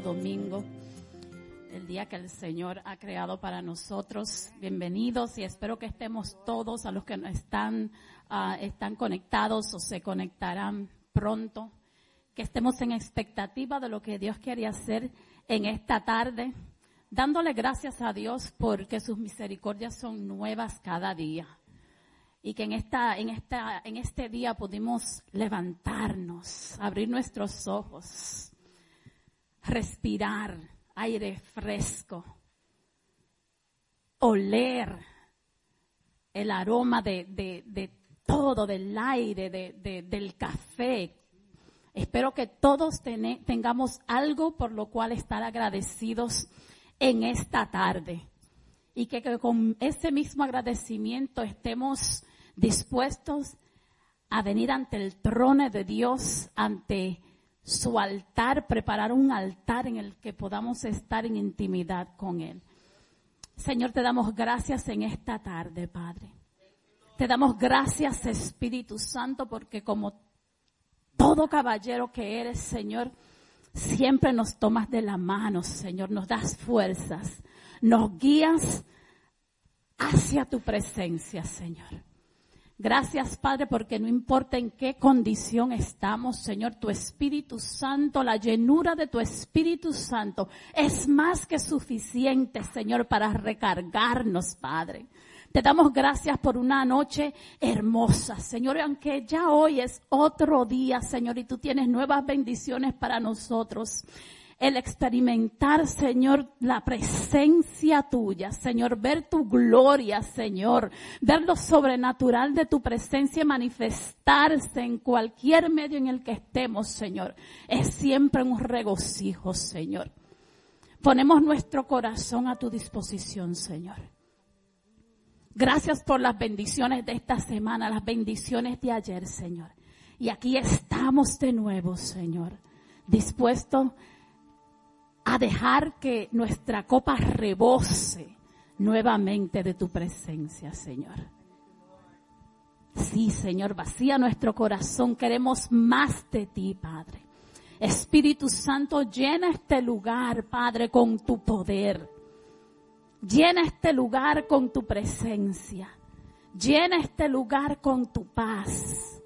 domingo, el día que el Señor ha creado para nosotros. Bienvenidos y espero que estemos todos a los que están, uh, están conectados o se conectarán pronto, que estemos en expectativa de lo que Dios quiere hacer en esta tarde, dándole gracias a Dios porque sus misericordias son nuevas cada día y que en esta, en esta, en este día pudimos levantarnos, abrir nuestros ojos, respirar aire fresco, oler el aroma de, de, de todo, del aire, de, del café. Espero que todos tengamos algo por lo cual estar agradecidos en esta tarde. Y que, que con ese mismo agradecimiento estemos dispuestos a venir ante el trono de Dios, ante su altar, preparar un altar en el que podamos estar en intimidad con Él. Señor, te damos gracias en esta tarde, Padre. Te damos gracias, Espíritu Santo, porque como todo caballero que eres, Señor, siempre nos tomas de la mano, Señor, nos das fuerzas, nos guías hacia tu presencia, Señor. Gracias, Padre, porque no importa en qué condición estamos, Señor, tu Espíritu Santo, la llenura de tu Espíritu Santo es más que suficiente, Señor, para recargarnos, Padre. Te damos gracias por una noche hermosa, Señor, aunque ya hoy es otro día, Señor, y tú tienes nuevas bendiciones para nosotros el experimentar, Señor, la presencia tuya, Señor, ver tu gloria, Señor, ver lo sobrenatural de tu presencia manifestarse en cualquier medio en el que estemos, Señor, es siempre un regocijo, Señor. Ponemos nuestro corazón a tu disposición, Señor. Gracias por las bendiciones de esta semana, las bendiciones de ayer, Señor. Y aquí estamos de nuevo, Señor, dispuestos a dejar que nuestra copa rebose nuevamente de tu presencia, Señor. Sí, Señor, vacía nuestro corazón. Queremos más de ti, Padre. Espíritu Santo, llena este lugar, Padre, con tu poder. Llena este lugar con tu presencia. Llena este lugar con tu paz.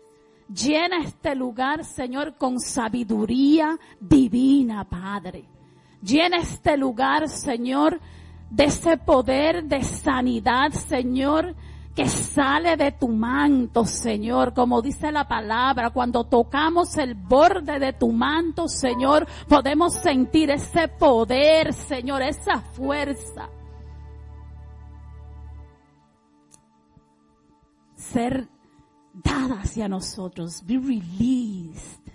Llena este lugar, Señor, con sabiduría divina, Padre. Llena este lugar, Señor, de ese poder de sanidad, Señor, que sale de tu manto, Señor, como dice la palabra, cuando tocamos el borde de tu manto, Señor, podemos sentir ese poder, Señor, esa fuerza. Ser dada hacia nosotros, be released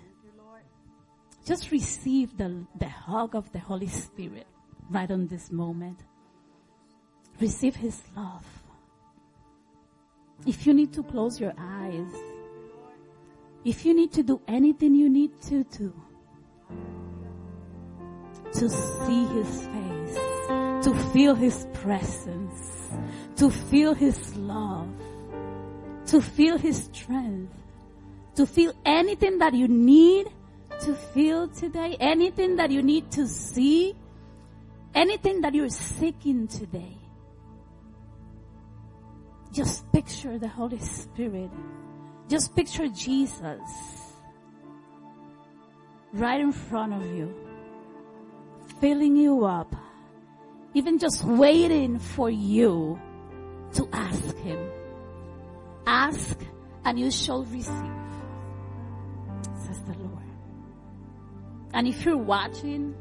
just receive the, the hug of the Holy Spirit right on this moment. Receive His love. If you need to close your eyes, if you need to do anything you need to do, to see His face, to feel His presence, to feel His love, to feel His strength, to feel anything that you need to feel today, anything that you need to see, anything that you're seeking today. Just picture the Holy Spirit. Just picture Jesus right in front of you, filling you up, even just waiting for you to ask Him. Ask and you shall receive. And if you're watching,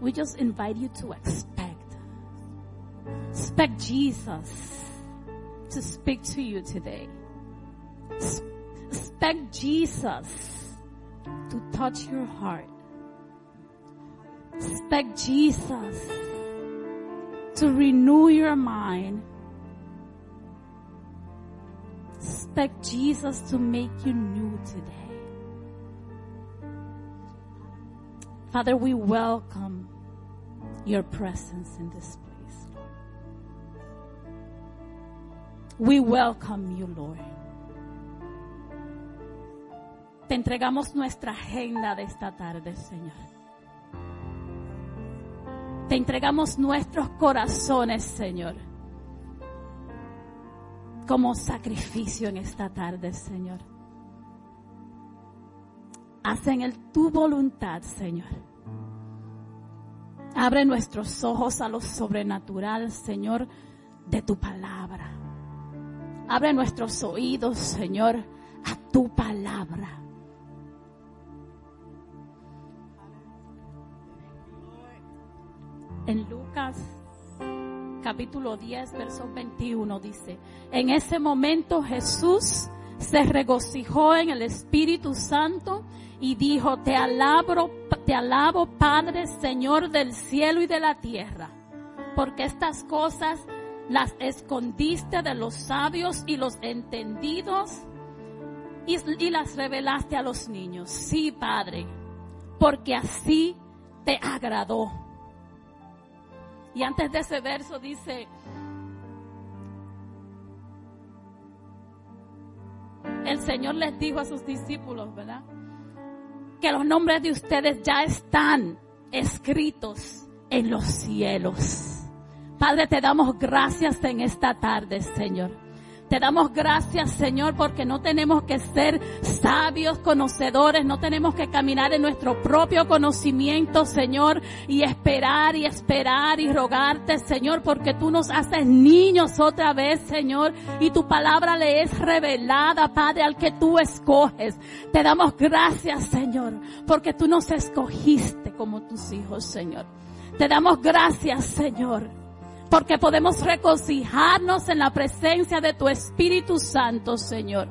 we just invite you to expect. Expect Jesus to speak to you today. Expect Jesus to touch your heart. Expect Jesus to renew your mind. Expect Jesus to make you new today. Father, we welcome your presence in this place. We welcome you, Lord. Te entregamos nuestra agenda de esta tarde, Señor. Te entregamos nuestros corazones, Señor, como sacrificio en esta tarde, Señor. Hacen el tu voluntad, Señor. Abre nuestros ojos a lo sobrenatural, Señor, de tu palabra. Abre nuestros oídos, Señor, a tu palabra. En Lucas capítulo 10, verso 21 dice, en ese momento Jesús se regocijó en el Espíritu Santo y dijo, te alabo, te alabo Padre, Señor del cielo y de la tierra, porque estas cosas las escondiste de los sabios y los entendidos y, y las revelaste a los niños. Sí, Padre, porque así te agradó. Y antes de ese verso dice, el Señor les dijo a sus discípulos, ¿verdad? Que los nombres de ustedes ya están escritos en los cielos. Padre, te damos gracias en esta tarde, Señor. Te damos gracias, Señor, porque no tenemos que ser sabios, conocedores, no tenemos que caminar en nuestro propio conocimiento, Señor, y esperar y esperar y rogarte, Señor, porque tú nos haces niños otra vez, Señor, y tu palabra le es revelada, Padre, al que tú escoges. Te damos gracias, Señor, porque tú nos escogiste como tus hijos, Señor. Te damos gracias, Señor porque podemos regocijarnos en la presencia de tu Espíritu Santo, Señor.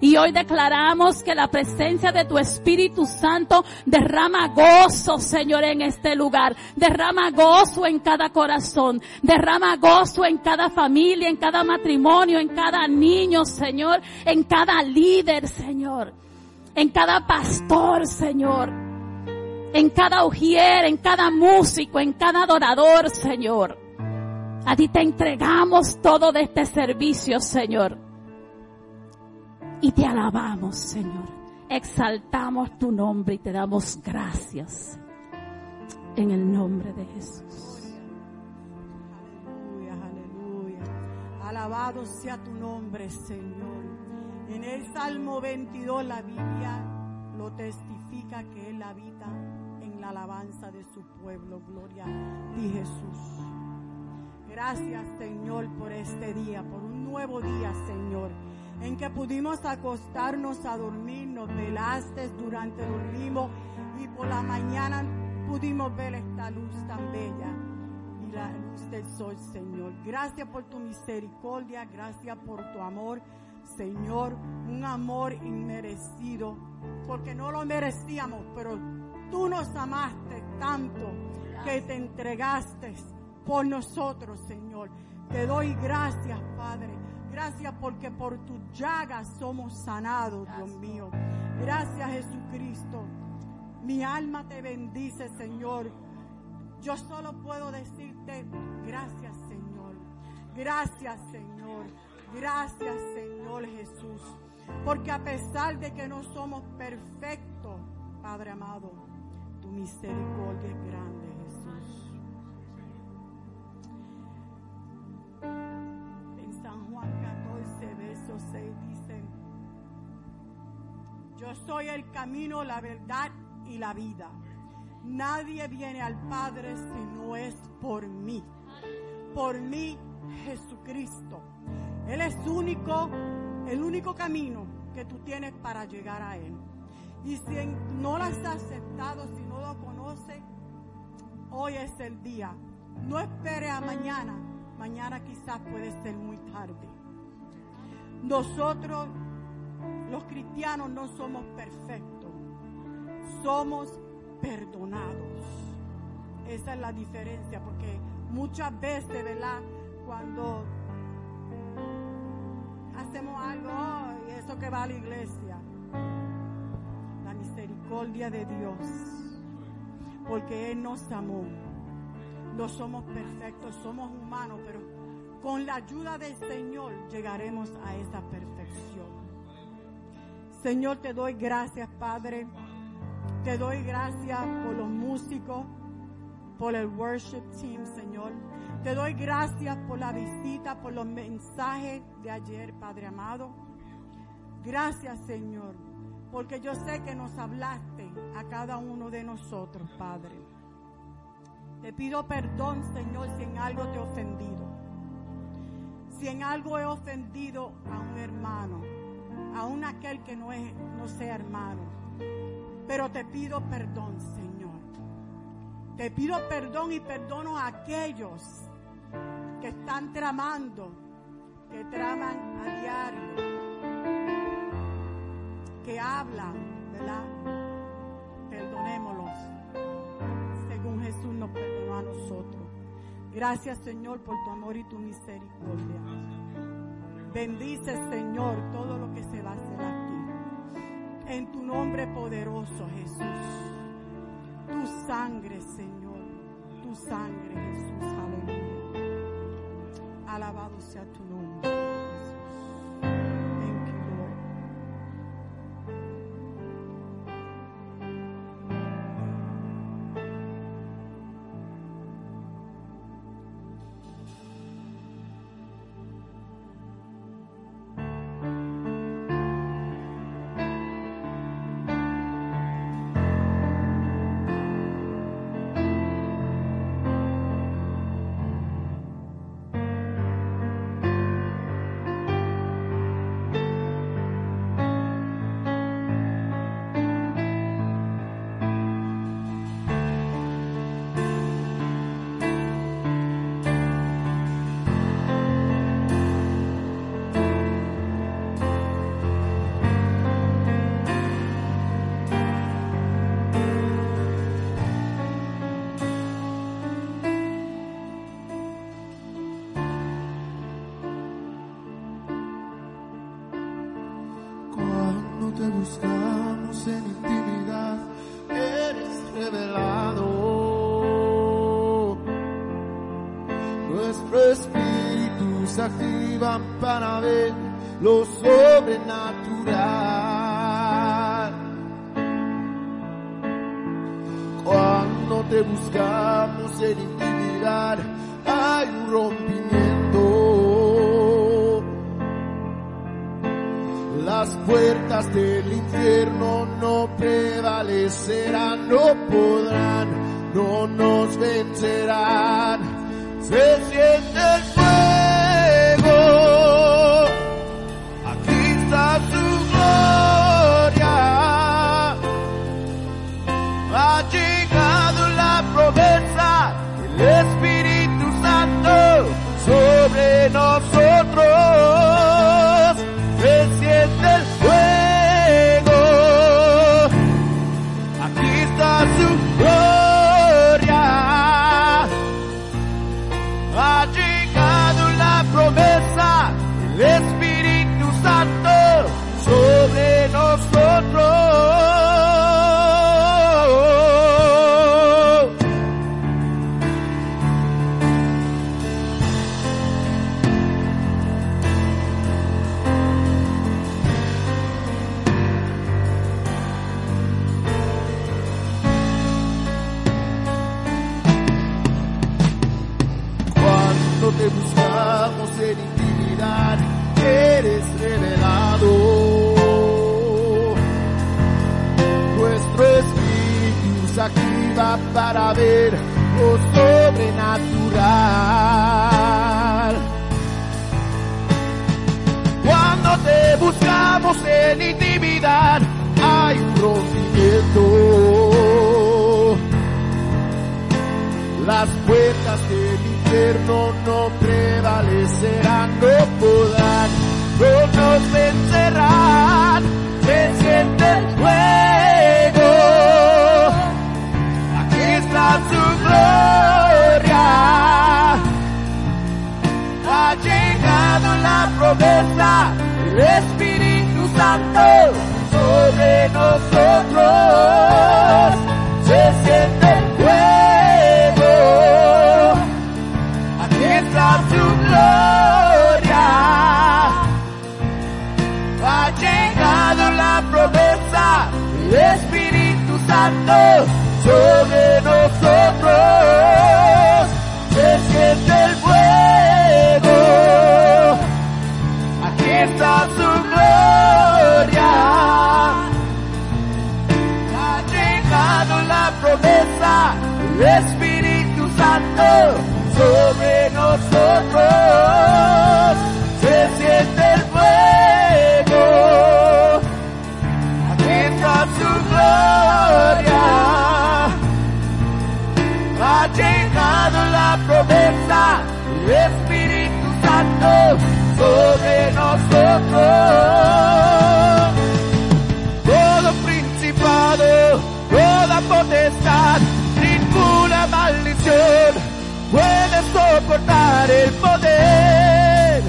Y hoy declaramos que la presencia de tu Espíritu Santo derrama gozo, Señor, en este lugar. Derrama gozo en cada corazón. Derrama gozo en cada familia, en cada matrimonio, en cada niño, Señor. En cada líder, Señor. En cada pastor, Señor. En cada ujier, en cada músico, en cada adorador, Señor. A ti te entregamos todo de este servicio, Señor. Y te alabamos, Señor. Exaltamos tu nombre y te damos gracias. En el nombre de Jesús. Aleluya, aleluya. Alabado sea tu nombre, Señor. En el Salmo 22 la Biblia lo testifica que Él habita en la alabanza de su pueblo. Gloria a ti, Jesús. Gracias, Señor, por este día, por un nuevo día, Señor, en que pudimos acostarnos a dormir, nos velaste durante dormimos y por la mañana pudimos ver esta luz tan bella y la luz del sol, Señor. Gracias por tu misericordia, gracias por tu amor, Señor, un amor inmerecido, porque no lo merecíamos, pero tú nos amaste tanto que te entregaste por nosotros, Señor. Te doy gracias, Padre. Gracias porque por tus llagas somos sanados, Dios mío. Gracias, Jesucristo. Mi alma te bendice, Señor. Yo solo puedo decirte gracias, Señor. Gracias, Señor. Gracias, Señor Jesús. Porque a pesar de que no somos perfectos, Padre amado, tu misericordia es grande. Yo soy el camino, la verdad y la vida. Nadie viene al Padre si no es por mí. Por mí, Jesucristo. Él es único, el único camino que tú tienes para llegar a Él. Y si no lo has aceptado, si no lo conoces, hoy es el día. No espere a mañana. Mañana quizás puede ser muy tarde. Nosotros los cristianos no somos perfectos, somos perdonados. Esa es la diferencia, porque muchas veces, ¿verdad? Cuando hacemos algo, y eso que va a la iglesia, la misericordia de Dios, porque Él nos amó. No somos perfectos, somos humanos, pero con la ayuda del Señor llegaremos a esa perfección. Señor, te doy gracias, Padre. Te doy gracias por los músicos, por el worship team, Señor. Te doy gracias por la visita, por los mensajes de ayer, Padre amado. Gracias, Señor, porque yo sé que nos hablaste a cada uno de nosotros, Padre. Te pido perdón, Señor, si en algo te he ofendido. Si en algo he ofendido a un hermano, aún aquel que no, es, no sea hermano. Pero te pido perdón, Señor. Te pido perdón y perdono a aquellos que están tramando, que traman a diario, que hablan, ¿verdad? Perdonémoslos, nosotros. Gracias, Señor, por tu amor y tu misericordia. Bendice, Señor, todo lo que se va a hacer aquí. En tu nombre poderoso, Jesús. Tu sangre, Señor. Tu sangre, Jesús. Aleluya. Alabado sea tu nombre, te buscamos en intimidad, eres revelado. Nuestro espíritu se activa para ver lo sobrenatural. Cuando te buscamos en intimidad, hay un rompimiento. Puertas del infierno no prevalecerán, no podrán, no nos vencerán. No prevalecerán, no podrán, no nos vencerán. Se siente el fuego, aquí está su gloria. Ha llegado la promesa del Espíritu Santo sobre nosotros. Santo sobre nosotros. Se siente el fuego. Aquí está su gloria. Ha llegado la promesa del Espíritu Santo sobre nosotros. Sobre nosotros. Todo principado, toda potestad, ninguna maldición puede soportar el poder.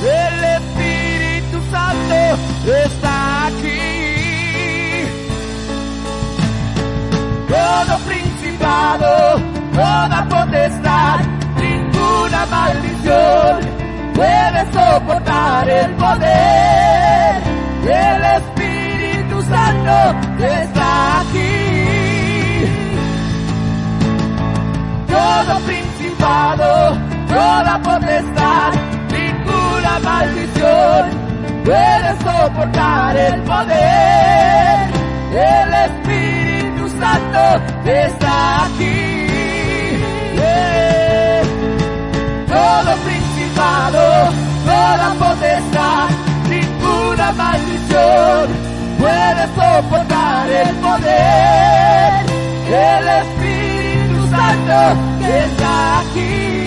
El Espíritu Santo está aquí. todo principado, toda potestad, ninguna maldición el poder del Espíritu Santo está aquí. Todo principado, toda potestad, ninguna maldición puede soportar el poder del Espíritu Santo está aquí. Yeah. Todo principado, toda potestad, ninguna maldición puede soportar el poder del Espíritu Santo que está aquí.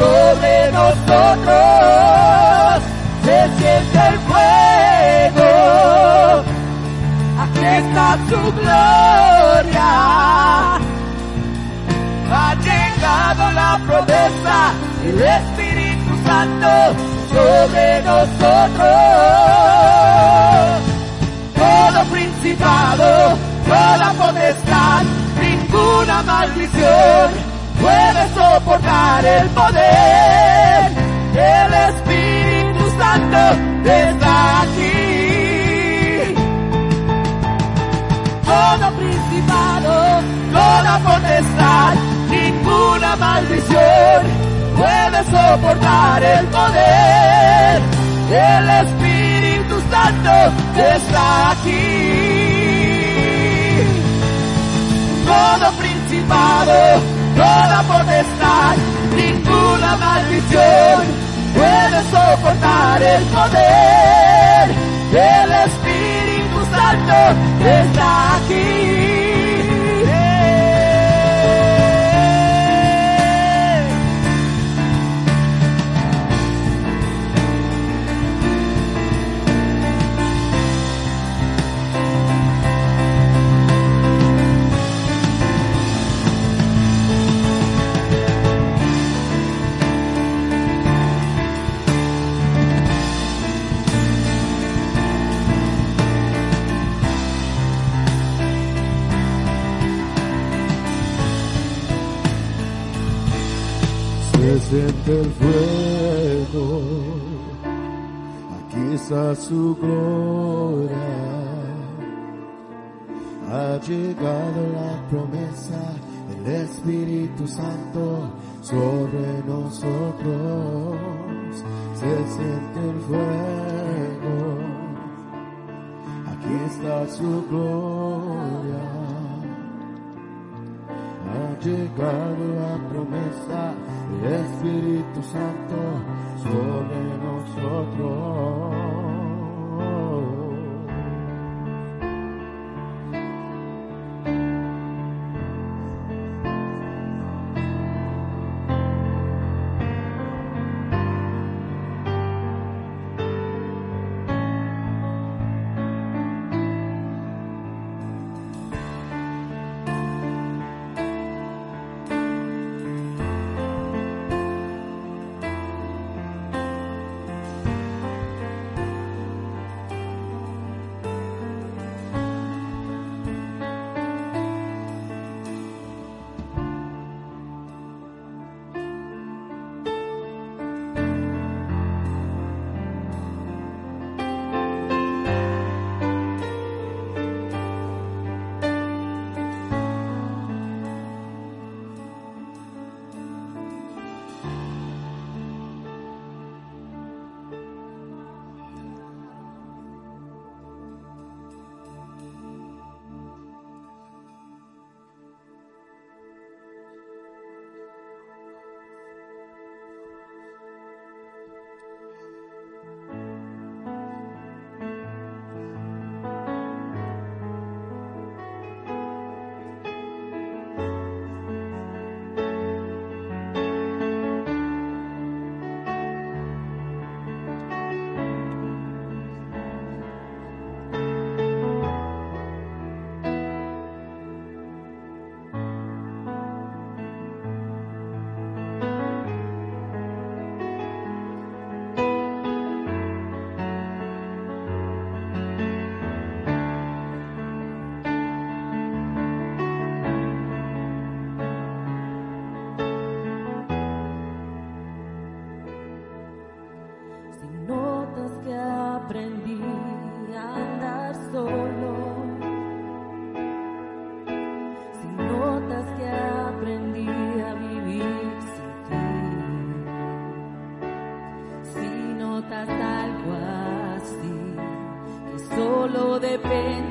Sobre nosotros. Se siente el fuego, aquí está su gloria. Ha llegado la promesa, el Espíritu Santo sobre nosotros. Todo principado, toda potestad, ninguna maldición puede soportar el poder. El Espíritu Santo está aquí todo principado, toda potestad, ninguna maldición puede soportar el poder. El Espíritu Santo está aquí. Todo principado, toda potestad, ninguna maldición puede soportar el poder. El Espíritu Santo está aquí. Siente el fuego, aquí está su gloria. Ha llegado la promesa del Espíritu Santo sobre nosotros. Se siente el fuego, aquí está su gloria. Llegado la promesa del Espíritu Santo sobre nosotros. solo depende.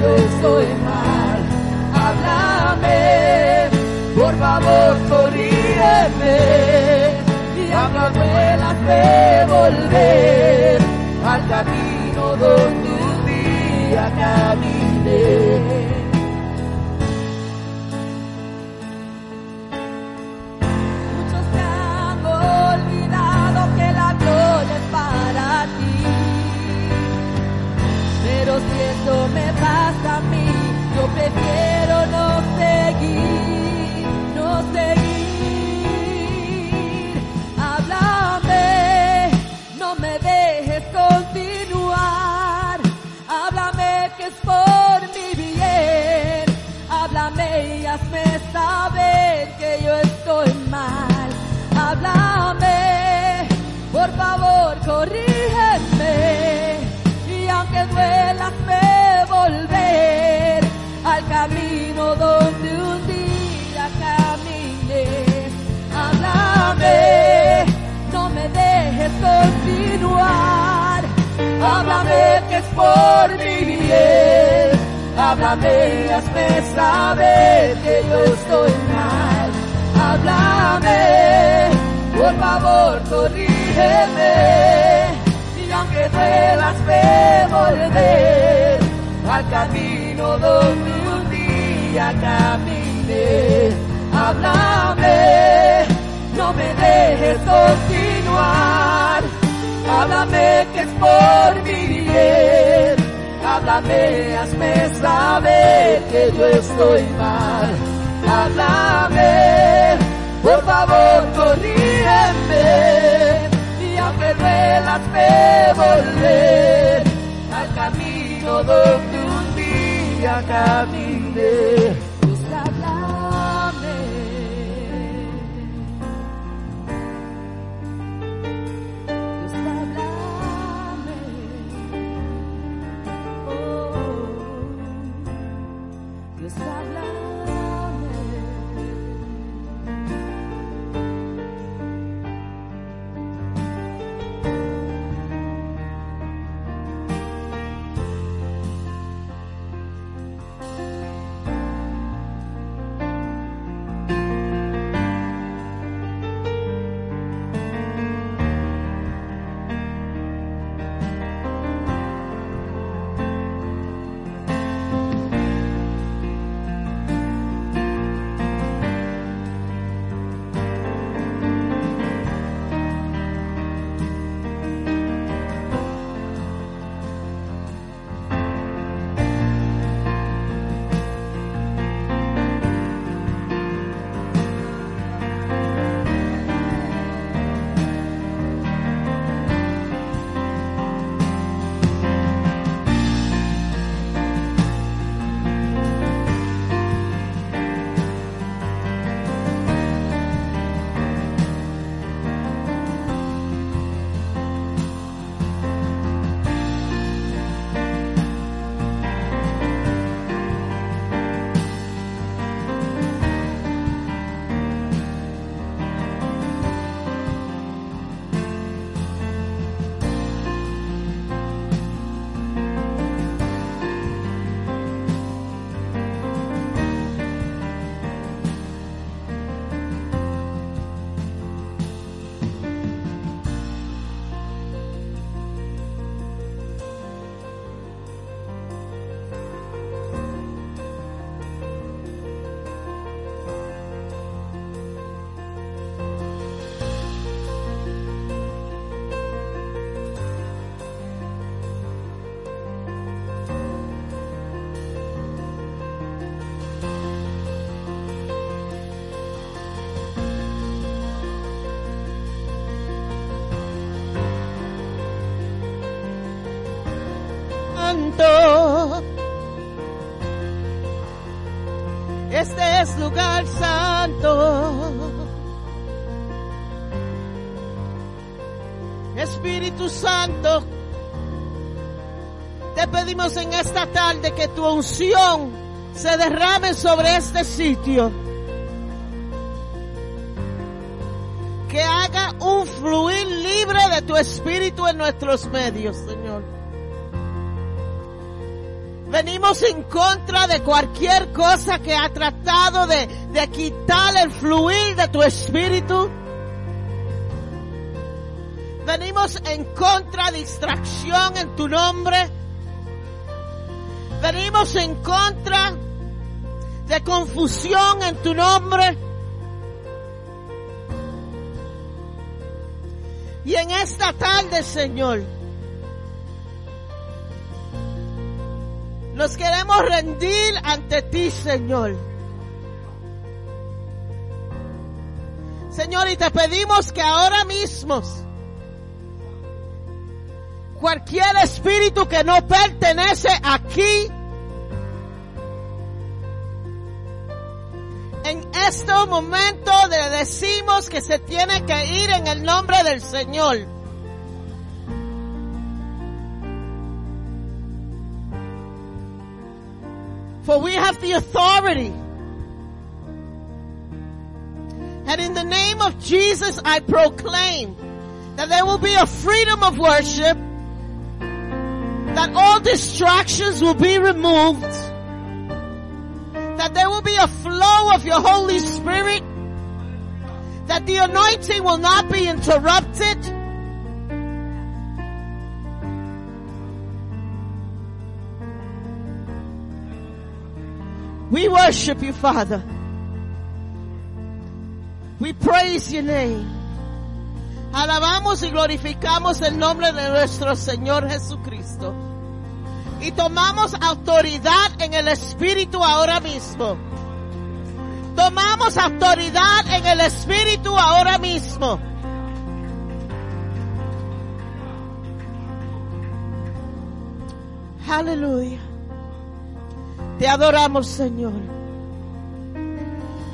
yo estoy mal. Háblame, por favor, corrígeme y háblame de volver al camino donde un día. háblame que es por mi bien, háblame, hazme saber que yo estoy mal, háblame, por favor corrígeme, y aunque duelas me volver al camino donde un día caminé, háblame, no me dejes continuar háblame que es por mi bien, háblame, hazme saber que yo estoy mal, háblame, por favor corrígeme, y aunque duela te volver al camino donde un día caminé. Lugar santo. Espíritu Santo, te pedimos en esta tarde que tu unción se derrame sobre este sitio. Que haga un fluir libre de tu espíritu en nuestros medios, Señor. En contra de cualquier cosa que ha tratado de, de quitar el fluir de tu espíritu. Venimos en contra de distracción en tu nombre. Venimos en contra de confusión en tu nombre. Y en esta tarde, Señor, nos queremos rendir ante ti, Señor. Señor, y te pedimos que ahora mismo cualquier espíritu que no pertenece aquí, en este momento le decimos que se tiene que ir en el nombre del Señor. For we have the authority. And in the name of Jesus, I proclaim that there will be a freedom of worship, that all distractions will be removed, that there will be a flow of your Holy Spirit, that the anointing will not be interrupted. We worship you, Father. We praise your name. Alabamos y glorificamos el nombre de nuestro Señor Jesucristo. Y tomamos autoridad en el Espíritu ahora mismo. Tomamos autoridad en el Espíritu ahora mismo. Aleluya. Te adoramos, Señor.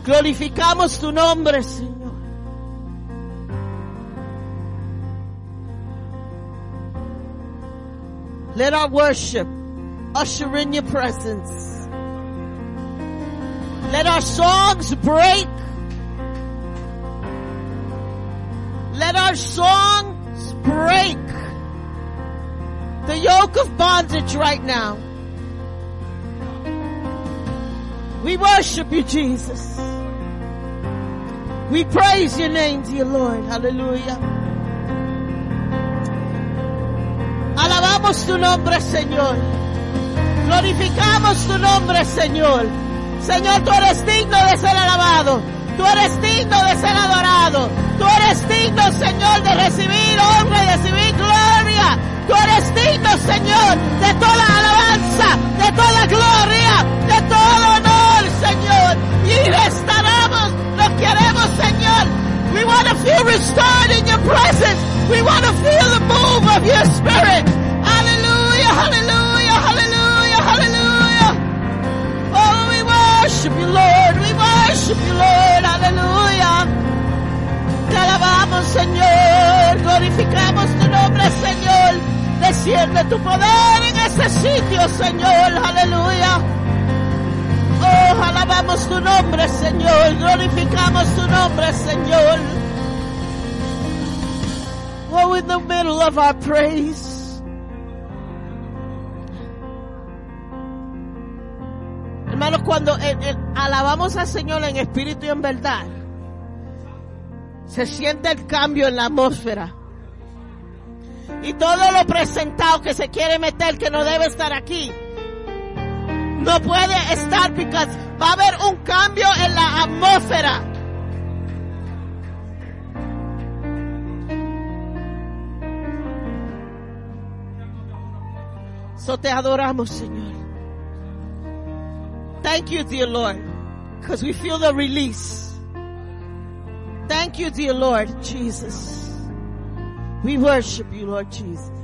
Glorificamos tu nombre, Señor. Let our worship usher in your presence. Let our songs break. Let our songs break the yoke of bondage right now. We worship you, Jesus. We praise your name, dear Lord. Hallelujah. Alabamos tu nombre, Señor. Glorificamos tu nombre, Señor. Señor, tú eres digno de ser alabado. Tú eres digno de ser adorado. Tú eres digno, Señor, de recibir honra y recibir gloria. Tú eres digno, Señor, de toda alabanza, de toda gloria, de todo honor, Señor. Y restauramos, lo queremos, Señor. We want to feel restored in your presence. We want to feel the move of your spirit. Hallelujah, hallelujah, hallelujah, hallelujah. Oh, we worship you, Lord. We worship you, Lord. Hallelujah. Te alabamos, Señor. Glorificamos tu nombre, Señor. Desciende tu poder en este sitio, Señor. Aleluya. Oh, alabamos tu nombre, Señor. Glorificamos tu nombre, Señor. Oh, in the middle of our praise. Hermanos, cuando alabamos al Señor en espíritu y en verdad, se siente el cambio en la atmósfera. Y todo lo presentado que se quiere meter, que no debe estar aquí, no puede estar porque va a haber un cambio en la atmósfera. So te adoramos, Señor. Thank you, dear Lord, because we feel the release. Thank you, dear Lord Jesus. We worship you, Lord Jesus.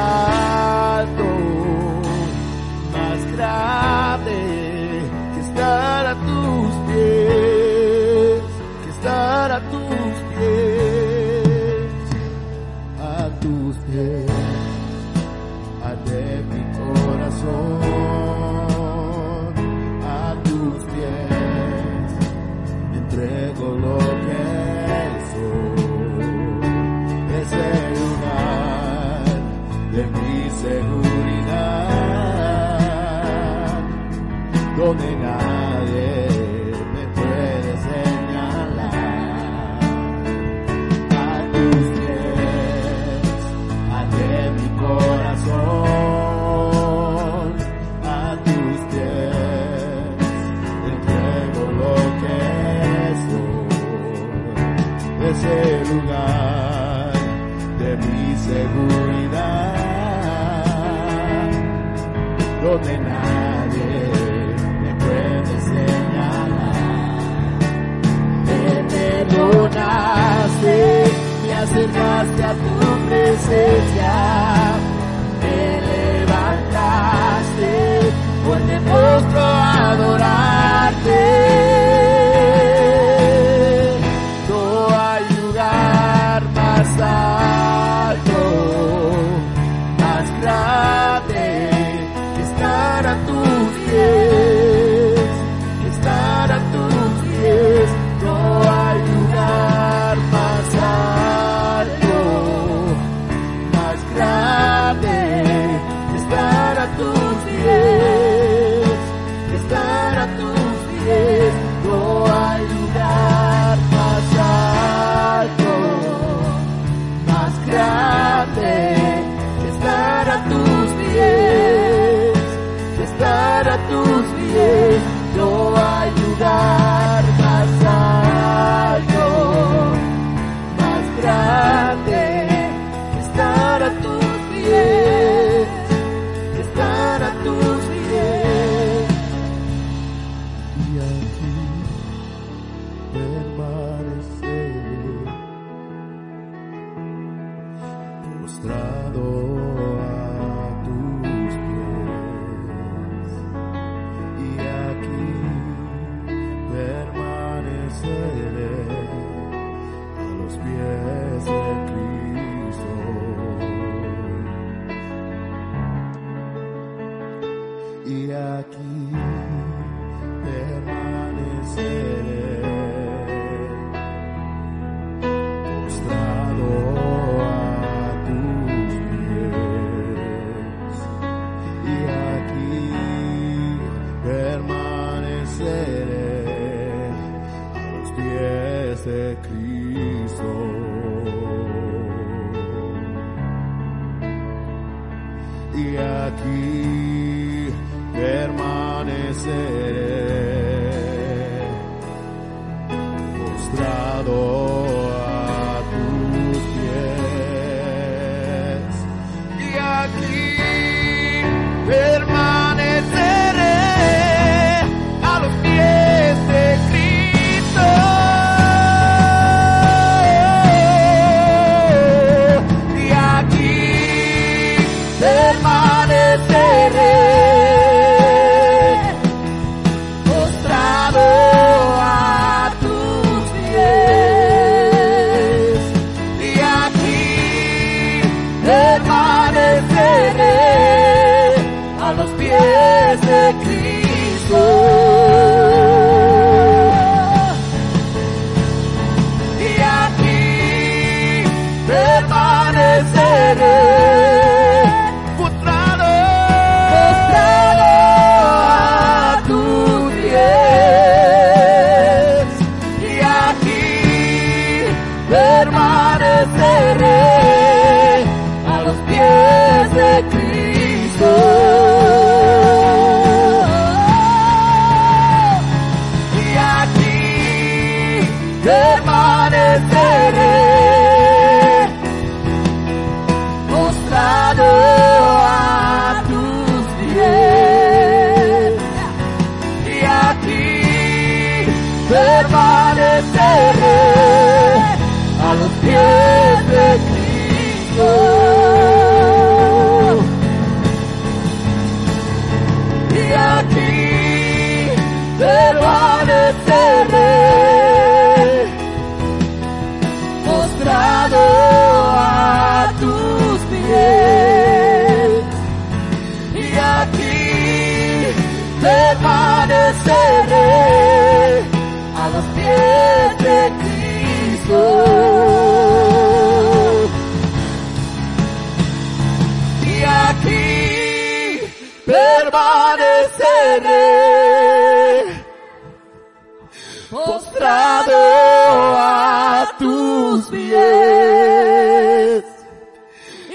pecado. seguridad, donde nadie me puede señalar. Me perdonaste, me acercaste a tu presencia, me levantaste, porque postro adorar.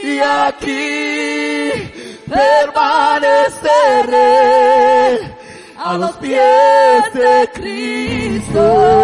y aquí permaneceré a los pies de Cristo.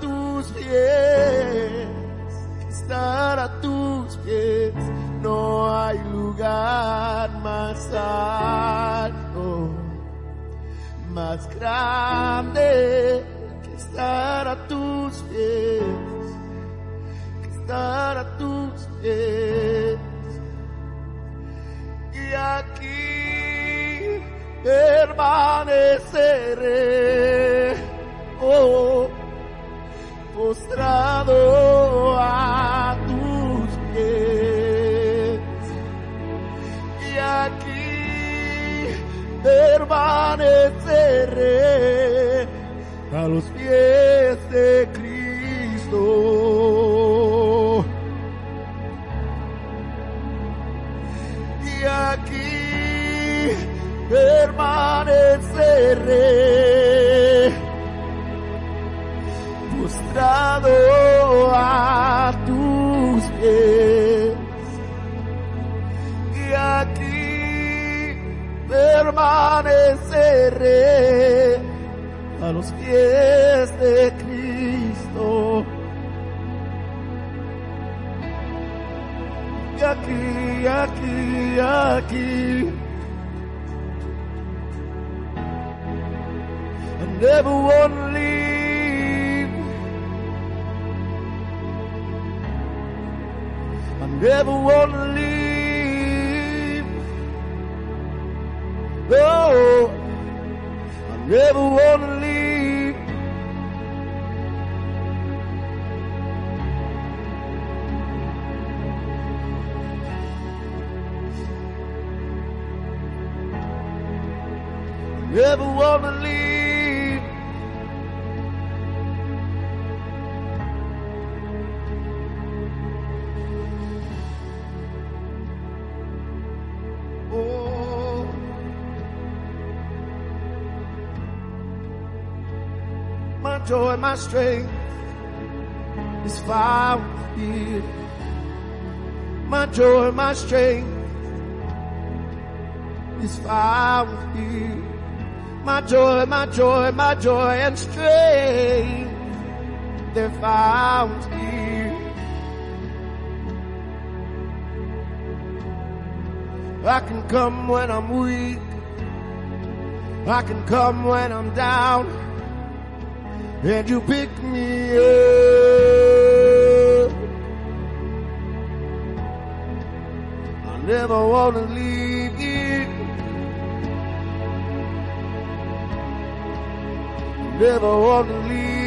tus pies, estar a tus pies, no hay lugar más alto, más grande que estar a tus pies, que estar a tus pies. Y aquí permaneceré. Oh a tus pies. Y aquí permaneceré a los pies de Cristo. Y aquí permaneceré a tus pies. Y aquí permaneceré a los pies de Cristo. Y aquí, aquí, aquí. I never want never want to leave. Oh, I never want to joy, my strength is found here. My joy, my strength is found here. My joy, my joy, my joy and strength, they're found here. I can come when I'm weak. I can come when I'm down. And you pick me up. I never want to leave you. Never want to leave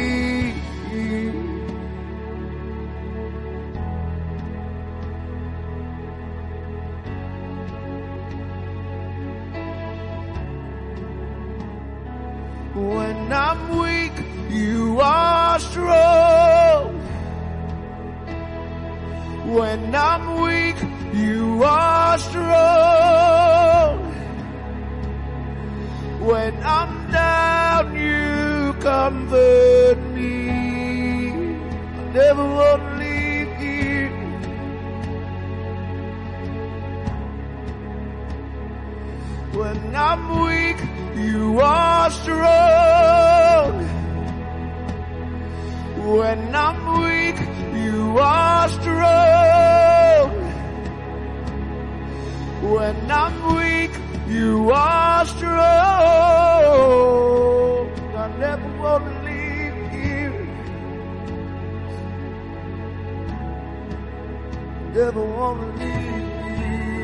Never want to leave you.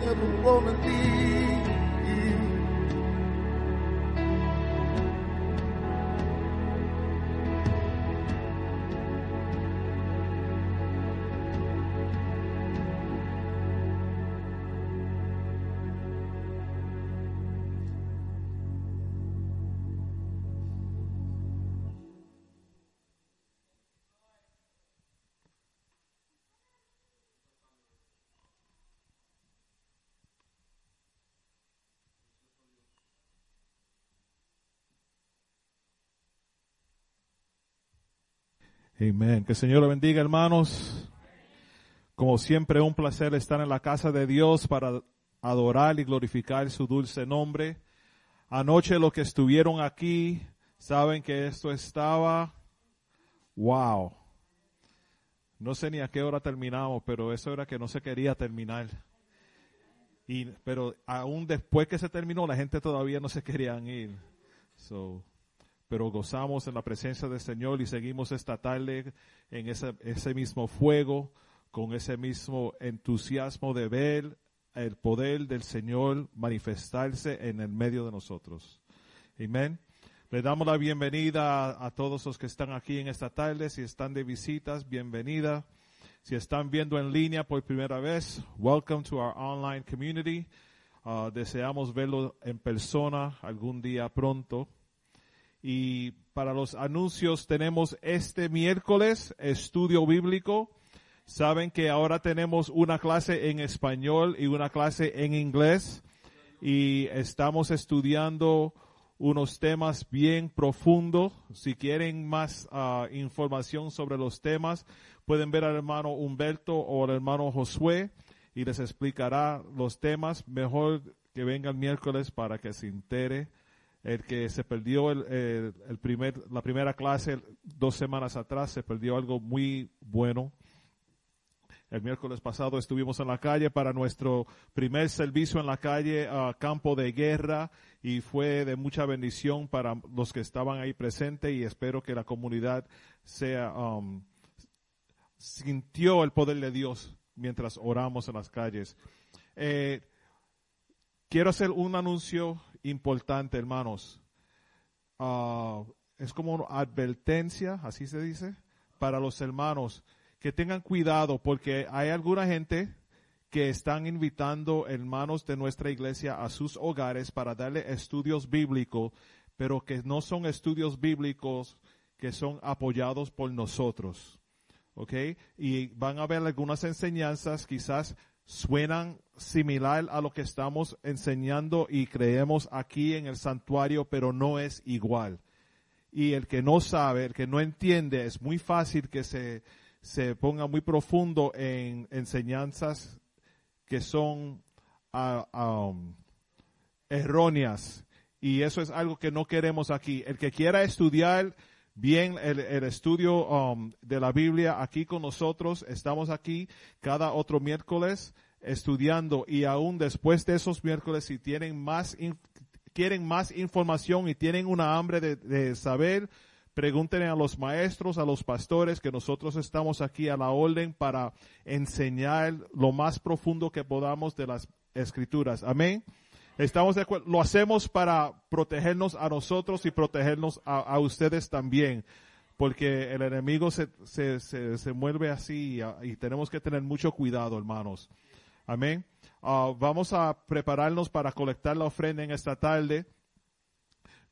Never want to leave Amén. Que el Señor le bendiga, hermanos. Como siempre, un placer estar en la casa de Dios para adorar y glorificar su dulce nombre. Anoche los que estuvieron aquí saben que esto estaba, wow. No sé ni a qué hora terminamos, pero eso era que no se quería terminar. Y, pero aún después que se terminó, la gente todavía no se querían ir. So, pero gozamos en la presencia del Señor y seguimos esta tarde en ese, mismo fuego, con ese mismo entusiasmo de ver el poder del Señor manifestarse en el medio de nosotros. Amén. Le damos la bienvenida a, todos los que están aquí en esta tarde. Si están de visitas, bienvenida. Si están viendo en línea por primera vez, welcome to our online community. Uh, deseamos verlo en persona algún día pronto. Y para los anuncios tenemos este miércoles estudio bíblico. Saben que ahora tenemos una clase en español y una clase en inglés. Y estamos estudiando unos temas bien profundos. Si quieren más ah, información sobre los temas, pueden ver al hermano Humberto o al hermano Josué y les explicará los temas. Mejor que venga el miércoles para que se entere. El que se perdió el, el- primer, la primera clase dos semanas atrás, se perdió algo muy bueno. El miércoles pasado estuvimos en la calle para nuestro primer servicio en la calle, a campo de guerra, y fue de mucha bendición para los que estaban ahí presentes y espero que la comunidad sea, um, sintió el poder de Dios mientras oramos en las calles. Eh, quiero hacer un anuncio importante, hermanos. Ah, es como una advertencia, así se dice, para los hermanos que tengan cuidado porque hay alguna gente que están invitando hermanos de nuestra iglesia a sus hogares para darle estudios bíblicos, pero que no son estudios bíblicos que son apoyados por nosotros. ¿Ok? Y van a ver algunas enseñanzas quizás suenan similar a lo que estamos enseñando y creemos aquí en el santuario, pero no es igual. Y el que no sabe, el que no entiende, es muy fácil que se, se ponga muy profundo en enseñanzas que son ah, um, erróneas. Y eso es algo que no queremos aquí. El que quiera estudiar bien el, el estudio um, de la Biblia aquí con nosotros, estamos aquí cada otro miércoles estudiando y aún después de esos miércoles, si tienen más, quieren más información y tienen una hambre de, de saber, Pregúntenle a los maestros, a los pastores, que nosotros estamos aquí a la orden para enseñar lo más profundo que podamos de las escrituras. Amén. Estamos de acuerdo. Lo hacemos para protegernos a nosotros y protegernos a, ustedes también. Porque el enemigo se, se, se, se mueve así y, y tenemos que tener mucho cuidado, hermanos. Amén. Ah, vamos a prepararnos para colectar la ofrenda en esta tarde.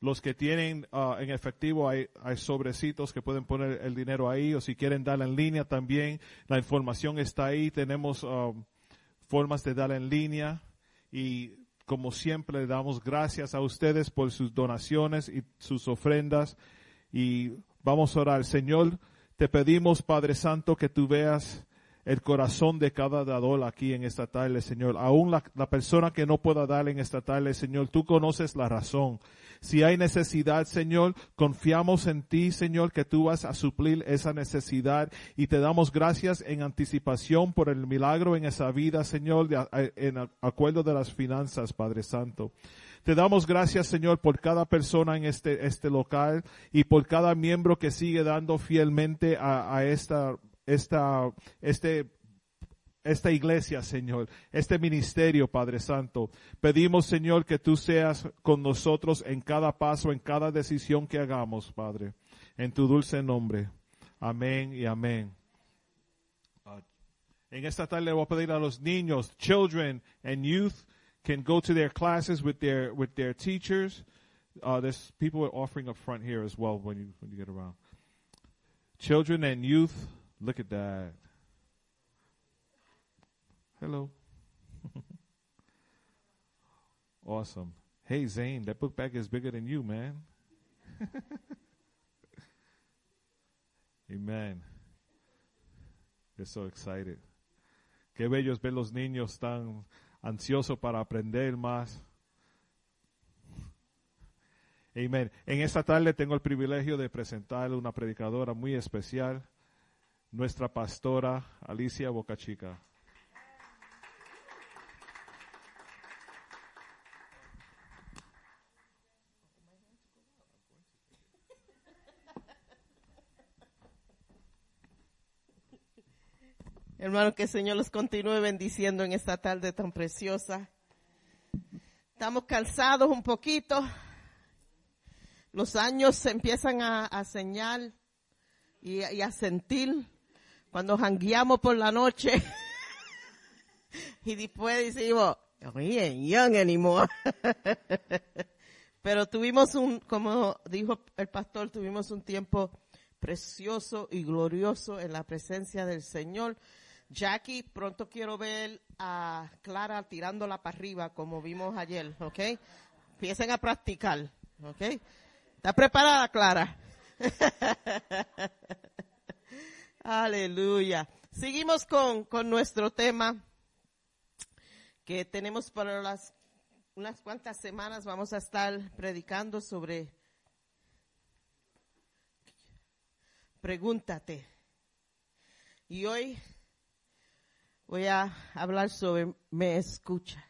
Los que tienen ah, en efectivo hay, sobrecitos que pueden poner el dinero ahí o si quieren darla en línea también. La información está ahí. Tenemos ah, formas de darla en línea y como siempre le damos gracias a ustedes por sus donaciones y sus ofrendas y vamos a orar. Señor, te pedimos Padre Santo que tú veas el corazón de cada dador aquí en esta tarde, Señor. Aún la, la persona que no pueda dar en esta tarde, Señor, tú conoces la razón. Si hay necesidad, Señor, confiamos en ti, Señor, que tú vas a suplir esa necesidad y te damos gracias en anticipación por el milagro en esa vida, Señor, de- en acuerdo de las finanzas, Padre Santo. Te damos gracias, Señor, por cada persona en este, este local y por cada miembro que sigue dando fielmente a, a esta, esta, este esta iglesia, Señor, este ministerio, Padre Santo. Pedimos, Señor, que tú seas con nosotros en cada paso, en cada decisión que hagamos, Padre. En tu dulce nombre. Amén y amén. En esta tarde voy a pedir a los niños, children and youth can go to their classes with their, with their teachers. Uh, there's people offering up front here as well when you, when you get around. Children and youth, look at that. Hello. awesome. Hey, Zane, that book bag is bigger than you, man. Amen. They're so excited. Qué bello es ver los niños tan ansiosos para aprender más. Amen. En esta tarde tengo el privilegio de presentarle una predicadora muy especial, nuestra pastora Alicia Bocachica. Hermano, que el Señor los continúe bendiciendo en esta tarde tan preciosa. Estamos cansados un poquito. Los años se empiezan a, a señal y, y a sentir cuando jangueamos por la noche. y después decimos, we ain't young anymore. Pero tuvimos un, como dijo el pastor, tuvimos un tiempo precioso y glorioso en la presencia del Señor. Jackie, pronto quiero ver a Clara tirándola para arriba como vimos ayer, ¿ok? Empiecen a practicar. ¿Ok? ¿Está preparada, Clara? Aleluya. Seguimos con, con nuestro tema que tenemos para las unas cuantas semanas. Vamos a estar predicando sobre Pregúntate. Y hoy voy a hablar sobre me escucha.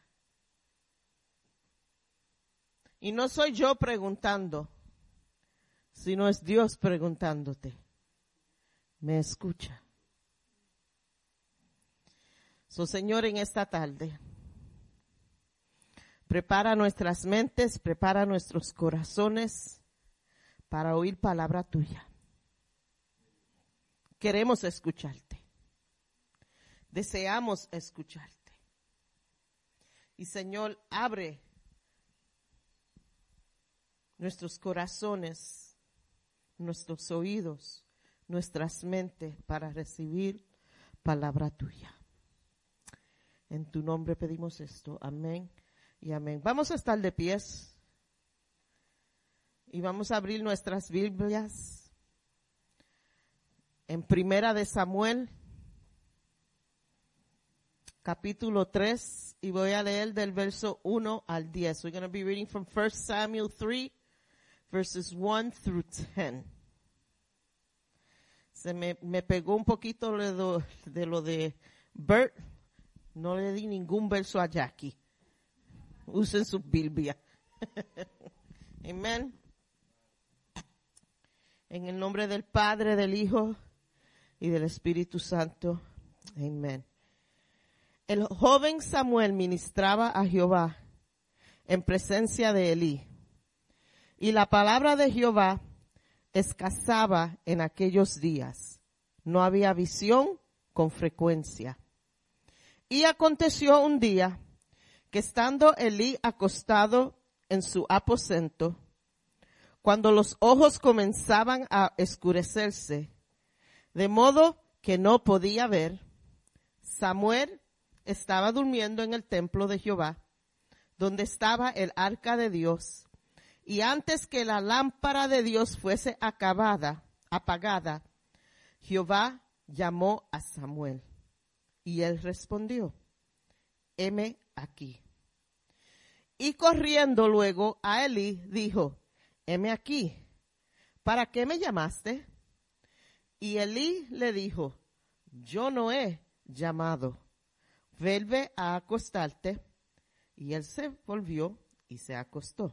Y no soy yo preguntando, sino es Dios preguntándote. Me escucha. So, Señor, en esta tarde, prepara nuestras mentes, prepara nuestros corazones para oír palabra tuya. Queremos escucharte. Deseamos escucharte. Y Señor, abre nuestros corazones, nuestros oídos, nuestras mentes para recibir palabra tuya. En tu nombre pedimos esto. Amén y amén. Vamos a estar de pies y vamos a abrir nuestras Biblias en Primera de Samuel, capítulo 3, y voy a leer del verso 1 al 10. We're going to be reading from 1 Samuel 3, verses 1 through 10. Se me, me pegó un poquito de lo, de lo de Bert. No le di ningún verso a Jackie. Usen su Biblia. Amén. En el nombre del Padre, del Hijo y del Espíritu Santo. Amén. El joven Samuel ministraba a Jehová en presencia de Elí. Y la palabra de Jehová escasaba en aquellos días. No había visión con frecuencia. Y aconteció un día que estando Elí acostado en su aposento, cuando los ojos comenzaban a escurecerse, de modo que no podía ver, Samuel estaba durmiendo en el templo de Jehová, donde estaba el arca de Dios, y antes que la lámpara de Dios fuese acabada, apagada, Jehová llamó a Samuel, y él respondió, heme aquí. Y corriendo luego a Elí, dijo, heme aquí, ¿para qué me llamaste? Y Elí le dijo, yo no he llamado, vuelve a acostarte. Y él se volvió y se acostó.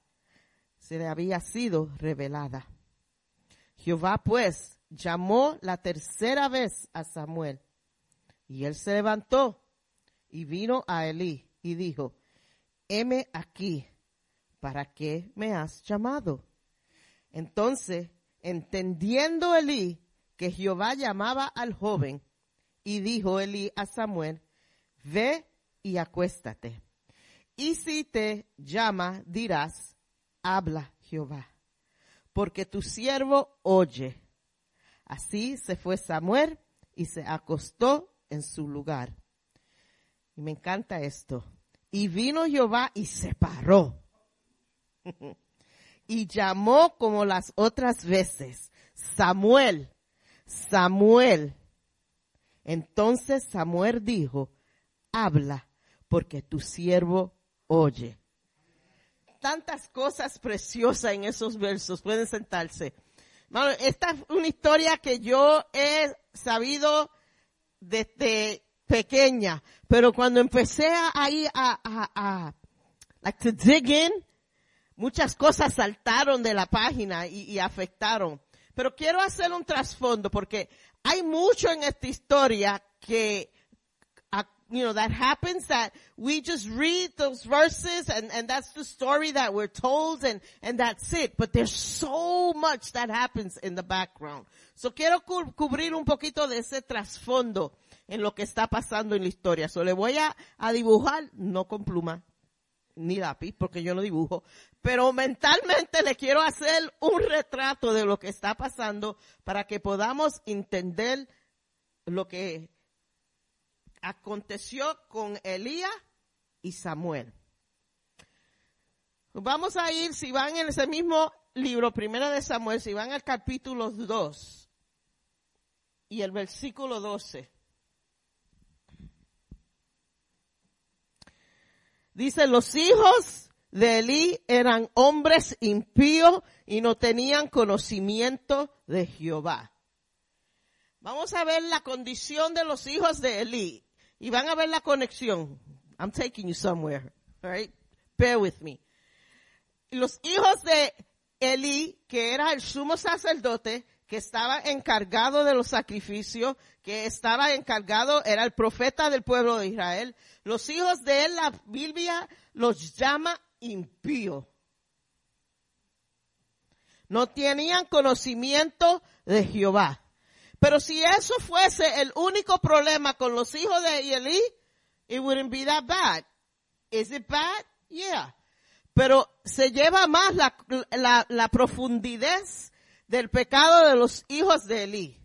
se le había sido revelada. Jehová pues llamó la tercera vez a Samuel, y él se levantó y vino a Elí y dijo, heme aquí, ¿para qué me has llamado? Entonces, entendiendo Elí que Jehová llamaba al joven, y dijo Elí a Samuel, ve y acuéstate. Y si te llama, dirás, habla Jehová, porque tu siervo oye. Así se fue Samuel y se acostó en su lugar. Y me encanta esto. Y vino Jehová y se paró. y llamó como las otras veces, Samuel, Samuel. Entonces Samuel dijo, habla, porque tu siervo oye. Tantas cosas preciosas en esos versos, pueden sentarse. esta es una historia que yo he sabido desde pequeña, pero cuando empecé a ir a, a, a, like to dig in, muchas cosas saltaron de la página y, y afectaron. Pero quiero hacer un trasfondo porque hay mucho en esta historia que you know, that happens that we just read those verses and, and that's the story that we're told and, and that's it. But there's so much that happens in the background. So quiero cu- cubrir un poquito de ese trasfondo en lo que está pasando en la historia. So le voy a, a dibujar, no con pluma, ni lápiz, porque yo no dibujo, pero mentalmente le quiero hacer un retrato de lo que está pasando para que podamos entender lo que aconteció con Elías y Samuel. Vamos a ir, si van en ese mismo libro, primera de Samuel, si van al capítulo 2 y el versículo 12. Dice, los hijos de Elí eran hombres impíos y no tenían conocimiento de Jehová. Vamos a ver la condición de los hijos de Elí y van a ver la conexión. I'm taking you somewhere, all right? Bear with me. Los hijos de Elí, que era el sumo sacerdote, que estaba encargado de los sacrificios, que estaba encargado, era el profeta del pueblo de Israel. Los hijos de él, la Biblia los llama impíos. No tenían conocimiento de Jehová. Pero si eso fuese el único problema con los hijos de Elí, it wouldn't be that bad. Is it bad? Yeah. Pero se lleva más la, profundidad del pecado de los hijos de Elí.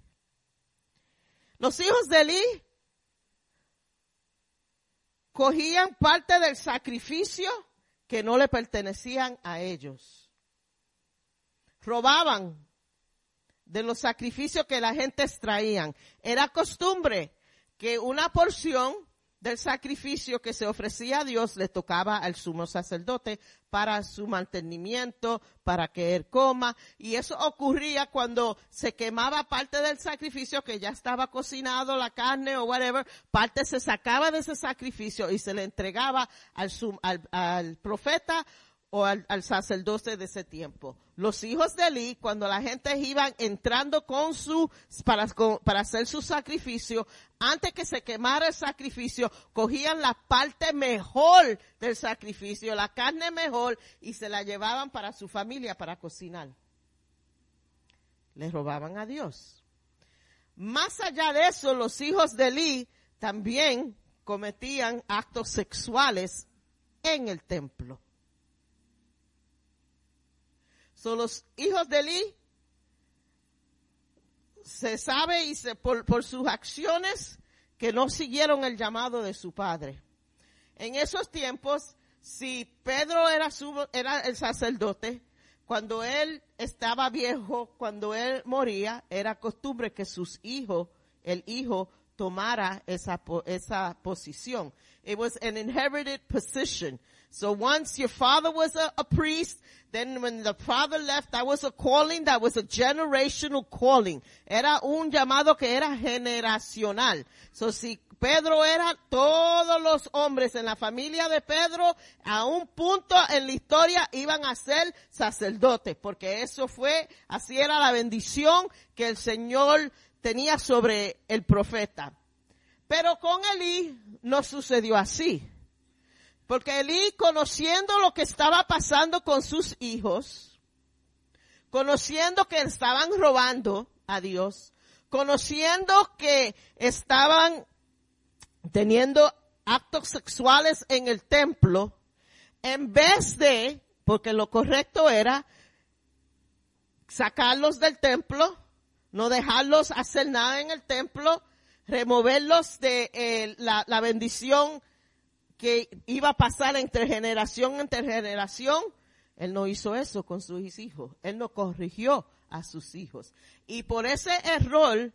Los hijos de Elí cogían parte del sacrificio que no le pertenecían a ellos. Robaban de los sacrificios que la gente extraían. Era costumbre que una porción del sacrificio que se ofrecía a Dios le tocaba al sumo sacerdote para su mantenimiento, para que él coma. Y eso ocurría cuando se quemaba parte del sacrificio que ya estaba cocinado, la carne o whatever, parte se sacaba de ese sacrificio y se le entregaba al, al profeta o al, al sacerdote de ese tiempo. Los hijos de Eli, cuando la gente iba entrando con su, para, para hacer su sacrificio, antes que se quemara el sacrificio, cogían la parte mejor del sacrificio, la carne mejor, y se la llevaban para su familia para cocinar. Les robaban a Dios. Más allá de eso, los hijos de Eli también cometían actos sexuales en el templo. Los hijos de Eli se sabe y se, por, por sus acciones que no siguieron el llamado de su padre. En esos tiempos, si Pedro era, su, era el sacerdote, cuando él estaba viejo, cuando él moría, era costumbre que sus hijos, el hijo, tomara esa, esa posición. It was an inherited position. So once your father was a, priest, then when the father left, that was a calling, that was a generational calling. Era un llamado que era generacional. So si Pedro era todos los hombres en la familia de Pedro, a un punto en la historia iban a ser sacerdotes, porque eso fue, así era la bendición que el Señor tenía sobre el profeta. Pero con Elí no sucedió así. Porque Elí, conociendo lo que estaba pasando con sus hijos, conociendo que estaban robando a Dios, conociendo que estaban teniendo actos sexuales en el templo, en vez de, porque lo correcto era sacarlos del templo, no dejarlos hacer nada en el templo, removerlos de eh, la, la bendición que iba a pasar entre generación entre generación, él no hizo eso con sus hijos. Él no corrigió a sus hijos. Y por ese error